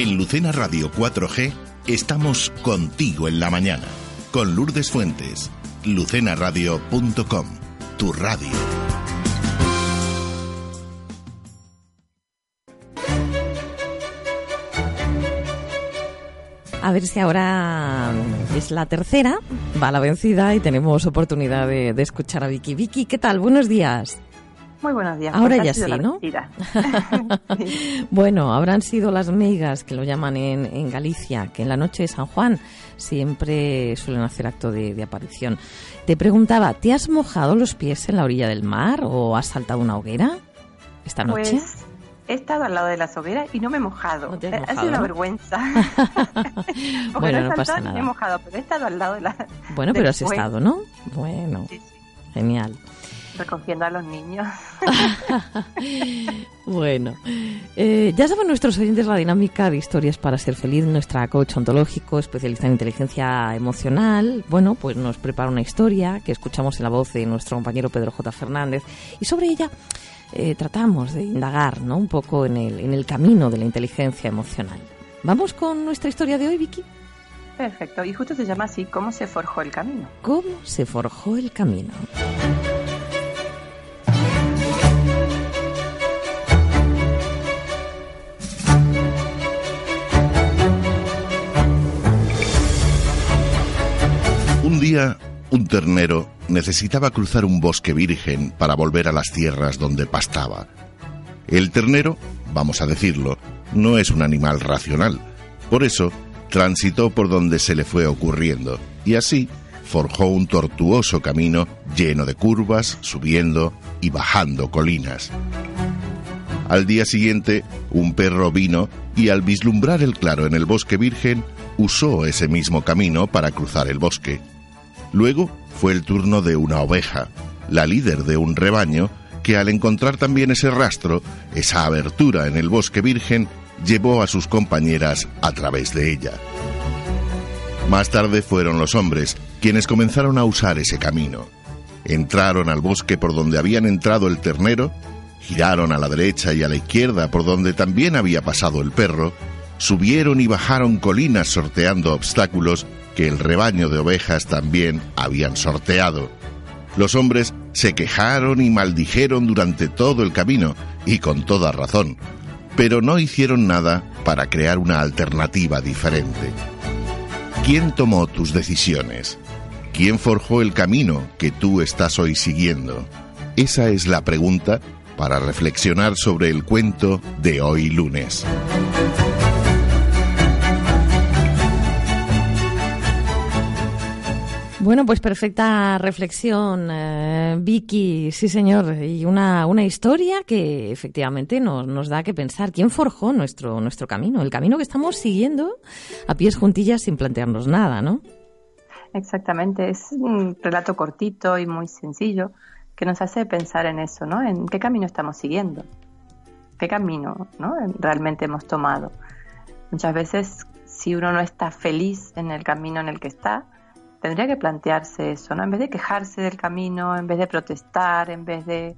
En Lucena Radio 4G estamos contigo en la mañana, con Lourdes Fuentes, lucenaradio.com, tu radio. A ver si ahora es la tercera, va la vencida y tenemos oportunidad de, de escuchar a Vicky. Vicky, ¿qué tal? Buenos días. Muy buenos días. Ahora Pues ha ya sí, ¿no? Bueno, habrán sido las meigas, que lo llaman en, en Galicia, que en la noche de San Juan siempre suelen hacer acto de, de aparición. Te preguntaba, ¿te has mojado los pies en la orilla del mar o has saltado una hoguera esta noche? Pues he estado al lado de las hogueras y no me he mojado. No te has ha mojado, sido una vergüenza. Bueno, no pasa nada. me he mojado, pero he estado al lado de la. bueno, pero has estado, ¿no? Bueno, Sí, sí, genial. Recogiendo a los niños. Bueno, eh, ya saben nuestros oyentes la dinámica de historias para ser feliz. Nuestra coach ontológico, especialista en inteligencia emocional, bueno, pues nos prepara una historia que escuchamos en la voz de nuestro compañero Pedro J. Fernández y sobre ella eh, tratamos de indagar, ¿no? Un poco en el, en el camino de la inteligencia emocional. Vamos con nuestra historia de hoy, Vicky. Perfecto. Y justo se llama así: ¿Cómo se forjó el camino? ¿Cómo se forjó el camino? Un ternero necesitaba cruzar un bosque virgen para volver a las tierras donde pastaba. El ternero, vamos a decirlo, no es un animal racional. Por eso, transitó por donde se le fue ocurriendo y así forjó un tortuoso camino lleno de curvas, subiendo y bajando colinas. Al día siguiente, un perro vino y al vislumbrar el claro en el bosque virgen, usó ese mismo camino para cruzar el bosque. Luego fue el turno de una oveja, la líder de un rebaño, que al encontrar también ese rastro, esa abertura en el bosque virgen, llevó a sus compañeras a través de ella. Más tarde fueron los hombres quienes comenzaron a usar ese camino. Entraron al bosque por donde habían entrado el ternero, giraron a la derecha y a la izquierda por donde también había pasado el perro, subieron y bajaron colinas sorteando obstáculos que el rebaño de ovejas también habían sorteado. Los hombres se quejaron y maldijeron durante todo el camino, y con toda razón, pero no hicieron nada para crear una alternativa diferente. ¿Quién tomó tus decisiones? ¿Quién forjó el camino que tú estás hoy siguiendo? Esa es la pregunta para reflexionar sobre el cuento de hoy lunes. Bueno, pues perfecta reflexión, eh, Vicky, sí señor, y una, una historia que efectivamente nos, nos da que pensar quién forjó nuestro, nuestro camino, el camino que estamos siguiendo a pies juntillas sin plantearnos nada, ¿no? Exactamente. Es un relato cortito y muy sencillo que nos hace pensar en eso, ¿no? En qué camino estamos siguiendo. ¿Qué camino, ¿no? realmente hemos tomado? Muchas veces, si uno no está feliz en el camino en el que está, tendría que plantearse eso, ¿no? En vez de quejarse del camino, en vez de protestar, en vez de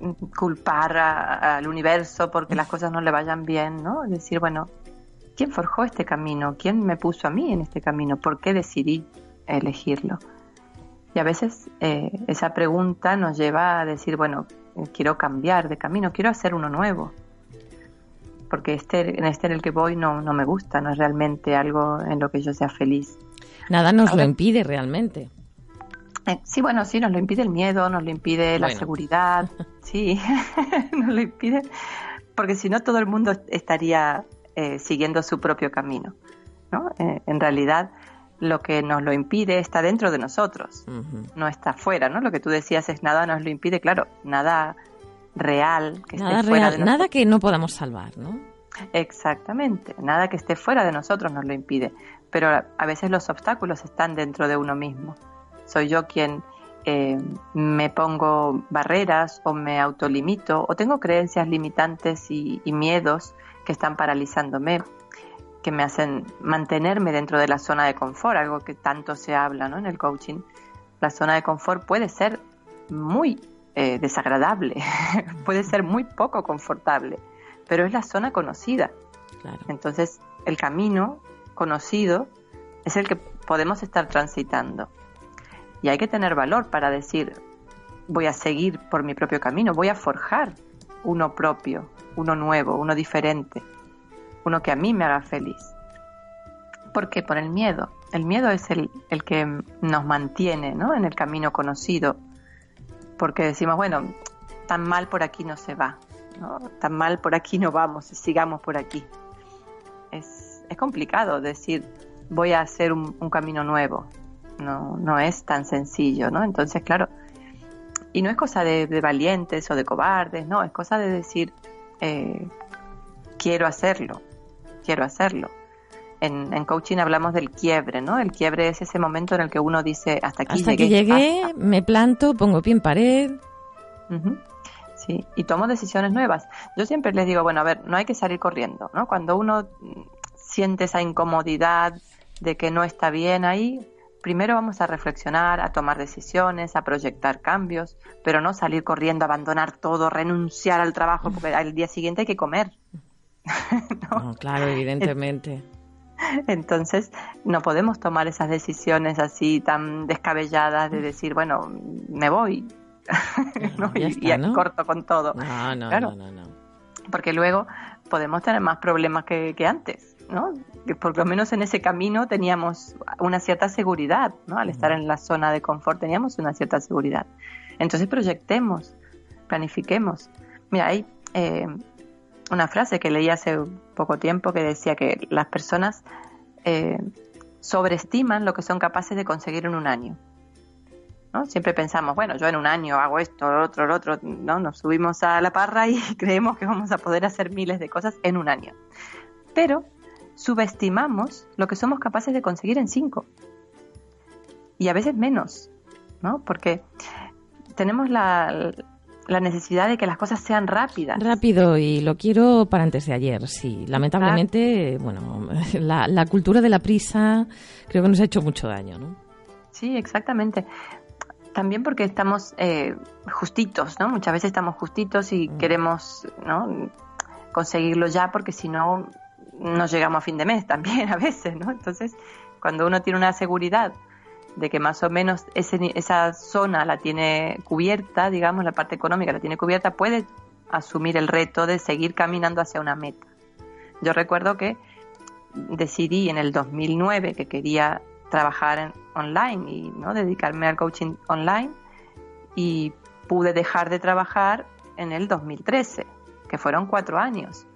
mm, culpar a- al universo porque las cosas no le vayan bien, ¿no? Decir, bueno, ¿quién forjó este camino? ¿Quién me puso a mí en este camino? ¿Por qué decidí elegirlo? Y a veces eh, esa pregunta nos lleva a decir, bueno, eh, quiero cambiar de camino, quiero hacer uno nuevo. Porque este, en este en el que voy no, no me gusta, no es realmente algo en lo que yo sea feliz. Nada nos lo Ahora- impide realmente. Eh, sí, bueno, sí, nos lo impide el miedo, nos lo impide la Bueno. seguridad, sí, nos lo impide, porque si no todo el mundo estaría eh, siguiendo su propio camino, ¿no? Eh, en realidad, lo que nos lo impide está dentro de nosotros, Ujú. no está afuera, ¿no? Lo que tú decías es nada nos lo impide, claro, nada real que Nada esté fuera real, de nada que no podamos salvar, ¿no? Exactamente, nada que esté fuera de nosotros nos lo impide, pero a a veces los obstáculos están dentro de uno mismo. Soy yo quien eh, me pongo barreras o me autolimito o tengo creencias limitantes y, y miedos que están paralizándome, que me hacen mantenerme dentro de la zona de confort, algo que tanto se habla ¿no? en el coaching. La zona de confort puede ser muy eh, desagradable, puede ser muy poco confortable, pero es la zona conocida. Entonces, el camino conocido es el que podemos estar transitando. Y hay que tener valor para decir, voy a seguir por mi propio camino, voy a forjar uno propio, uno nuevo, uno diferente, uno que a mí me haga feliz. ¿Por qué? Por el miedo. El miedo es el, el que nos mantiene ¿no? en el camino conocido, porque decimos, bueno, tan mal por aquí no se va, tan mal por aquí no vamos, sigamos por aquí. Es, es complicado decir, voy a hacer un, camino nuevo, no, no es tan sencillo, ¿no? Entonces, claro, y no es cosa de, valientes o de cobardes, no, es cosa de decir, eh, quiero hacerlo, quiero hacerlo. En, en, coaching hablamos del quiebre, ¿no? El quiebre es ese momento en el que uno dice, hasta aquí hasta llegué. llegué, me planto, pongo pie en pared. Sí, y tomo decisiones nuevas. Yo siempre les digo, bueno, a ver, no hay que salir corriendo, ¿no? Cuando uno siente esa incomodidad de que no está bien ahí, primero vamos a reflexionar, a tomar decisiones, a proyectar cambios, pero no salir corriendo, abandonar todo, renunciar al trabajo, porque al día siguiente hay que comer. ¿No? claro, evidentemente. Entonces, no podemos tomar esas decisiones así tan descabelladas de decir, bueno, me voy y, corto con todo. No, no, no, no, Porque luego podemos tener más problemas que, que antes. ¿no? Por lo menos en ese camino teníamos una cierta seguridad, ¿no? Al estar en la zona de confort teníamos una cierta seguridad. Entonces proyectemos, planifiquemos. Mira, hay eh, una frase que leí hace poco tiempo que decía que las personas eh, sobreestiman lo que son capaces de conseguir en un año. ¿no? Siempre pensamos, bueno, yo en un año hago esto, lo otro, lo otro, ¿no? Nos subimos a la parra y creemos que vamos a poder hacer miles de cosas en un año. Pero subestimamos lo que somos capaces de conseguir en cinco. Y a veces menos, ¿no? Porque tenemos la, necesidad de que las cosas sean rápidas. Rápido y lo quiero para antes de ayer, sí. Lamentablemente, bueno, la, cultura de la prisa creo que nos ha hecho mucho daño, ¿no? Sí, exactamente. También porque estamos eh, justitos, ¿no? Muchas veces estamos justitos y mm. queremos, ¿no? Conseguirlo ya porque si no no llegamos a fin de mes también a veces, ¿no? Entonces, cuando uno tiene una seguridad de que más o menos ese, esa zona la tiene cubierta, digamos, la parte económica la tiene cubierta, puede asumir el reto de seguir caminando hacia una meta. Yo recuerdo que decidí en el 2009 que quería trabajar en, online y no dedicarme al coaching online y pude dejar de trabajar en el 2013, que fueron cuatro años.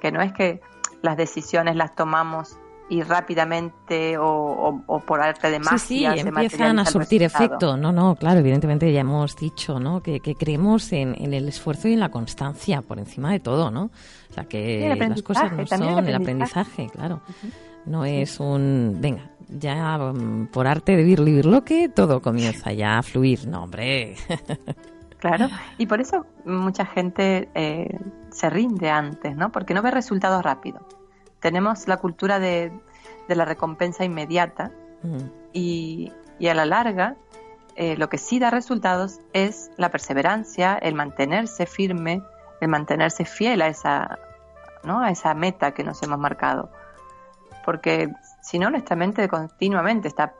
Que no es que las decisiones las tomamos y rápidamente o, por arte de magia sí, sí, empiezan a surtir efecto. No, no, claro, evidentemente ya hemos dicho, ¿no? Que, creemos en, el esfuerzo y en la constancia por encima de todo, ¿no? O sea, que las cosas no son el aprendizaje, claro. No es un, venga, ya mm, por arte de vivir que todo comienza ya a fluir. No, hombre. Claro, y por eso mucha gente eh, se rinde antes, ¿no? Porque no ve resultados rápidos. Tenemos la cultura de, la recompensa inmediata y, a la larga eh, lo que sí da resultados es la perseverancia, el mantenerse firme, el mantenerse fiel a esa, ¿no? a esa meta que nos hemos marcado. Porque si no, nuestra mente continuamente está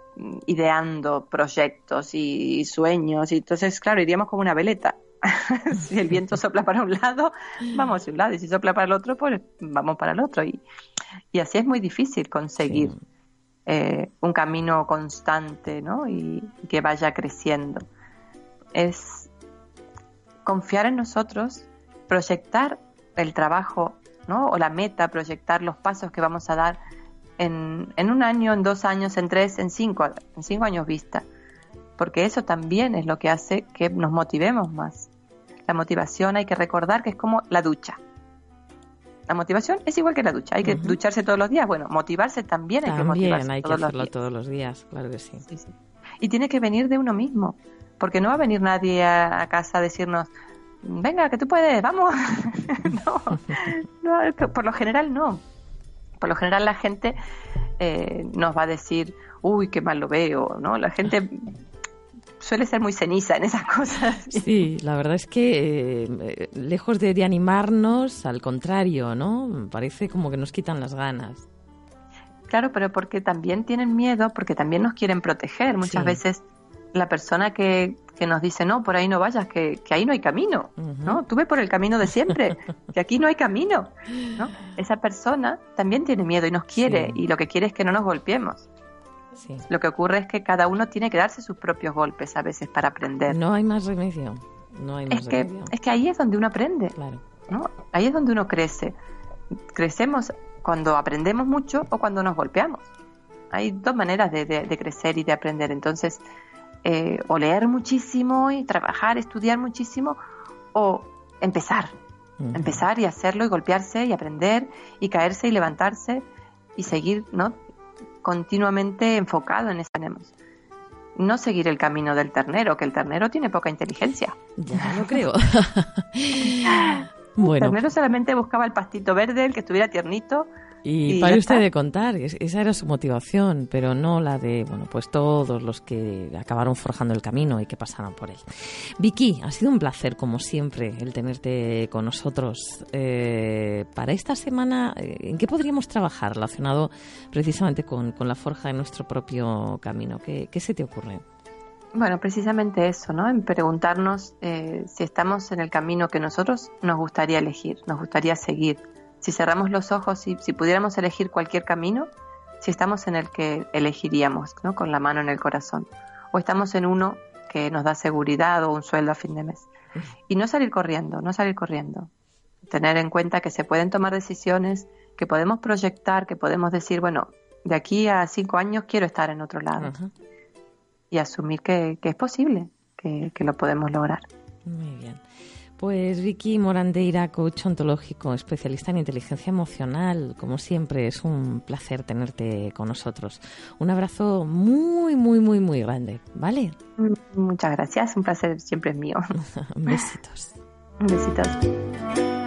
ideando proyectos y, sueños. Y entonces, claro, iríamos como una veleta. si el viento sopla para un lado, vamos hacia un lado. Y si sopla para el otro, pues vamos para el otro. Y, y así es muy difícil conseguir eh, un camino constante ¿no? y, que vaya creciendo. Es confiar en nosotros, proyectar el trabajo ¿no? o la meta, proyectar los pasos que vamos a dar en, en, un año, en dos años, en tres, en cinco, en cinco años vista. Porque eso también es lo que hace que nos motivemos más. La motivación hay que recordar que es como la ducha. La motivación es igual que la ducha. Hay que ducharse todos los días. Bueno, motivarse también hay que motivarse hay que hacerlo todos los días, claro que sí. Y tiene que venir de uno mismo. Porque no va a venir nadie a, a casa a decirnos, venga, que tú puedes, vamos. no, no, por lo general no por lo general la gente eh, nos va a decir, uy, qué mal lo veo, ¿no? La gente suele ser muy ceniza en esas cosas. Sí, la verdad es que eh, lejos de, animarnos, al contrario, ¿no? Parece como que nos quitan las ganas. Claro, pero porque también tienen miedo, porque también nos quieren proteger. Muchas veces la persona que, que, nos dice, no, por ahí no vayas, que, que ahí no hay camino, ¿no? Tú ve por el camino de siempre, que aquí no hay camino, ¿no? Esa persona también tiene miedo y nos quiere, y lo que quiere es que no nos golpeemos. Lo que ocurre es que cada uno tiene que darse sus propios golpes a veces para aprender. No hay más remedio. No hay más es, que, es que ahí es donde uno aprende. Claro. ¿no? Ahí es donde uno crece. Crecemos cuando aprendemos mucho o cuando nos golpeamos. Hay dos maneras de, crecer y de aprender. Entonces, eh, o leer muchísimo y trabajar, estudiar muchísimo, o empezar. Empezar y hacerlo y golpearse y aprender y caerse y levantarse y seguir, ¿no? Continuamente enfocado en eso tenemos. No seguir el camino del ternero, que el ternero tiene poca inteligencia. Ya lo creo. bueno. El ternero solamente buscaba el pastito verde, el que estuviera tiernito, y, para usted de contar, esa era su motivación, pero no la de, bueno, pues todos los que acabaron forjando el camino y que pasaron por él. Vicky, ha sido un placer, como siempre, el tenerte con nosotros. Eh, para esta semana, eh, ¿en qué podríamos trabajar relacionado precisamente con, la forja de nuestro propio camino? ¿Qué, se te ocurre? Bueno, precisamente eso, ¿no? En preguntarnos eh, si estamos en el camino que nosotros nos gustaría elegir, nos gustaría seguir si cerramos los ojos y si pudiéramos elegir cualquier camino, si estamos en el que elegiríamos, ¿no? con la mano en el corazón, o estamos en uno que nos da seguridad o un sueldo a fin de mes. Y no salir corriendo, no salir corriendo. Tener en cuenta que se pueden tomar decisiones, que podemos proyectar, que podemos decir, bueno, de aquí a cinco años quiero estar en otro lado. Y asumir que, es posible, que, que lo podemos lograr. Muy bien. Pues Vicky Morandeira, coach ontológico, especialista en inteligencia emocional. Como siempre, es un placer tenerte con nosotros. Un abrazo muy, muy, muy, muy grande, ¿vale? Muchas gracias, un placer siempre es mío. Besitos. Besitos.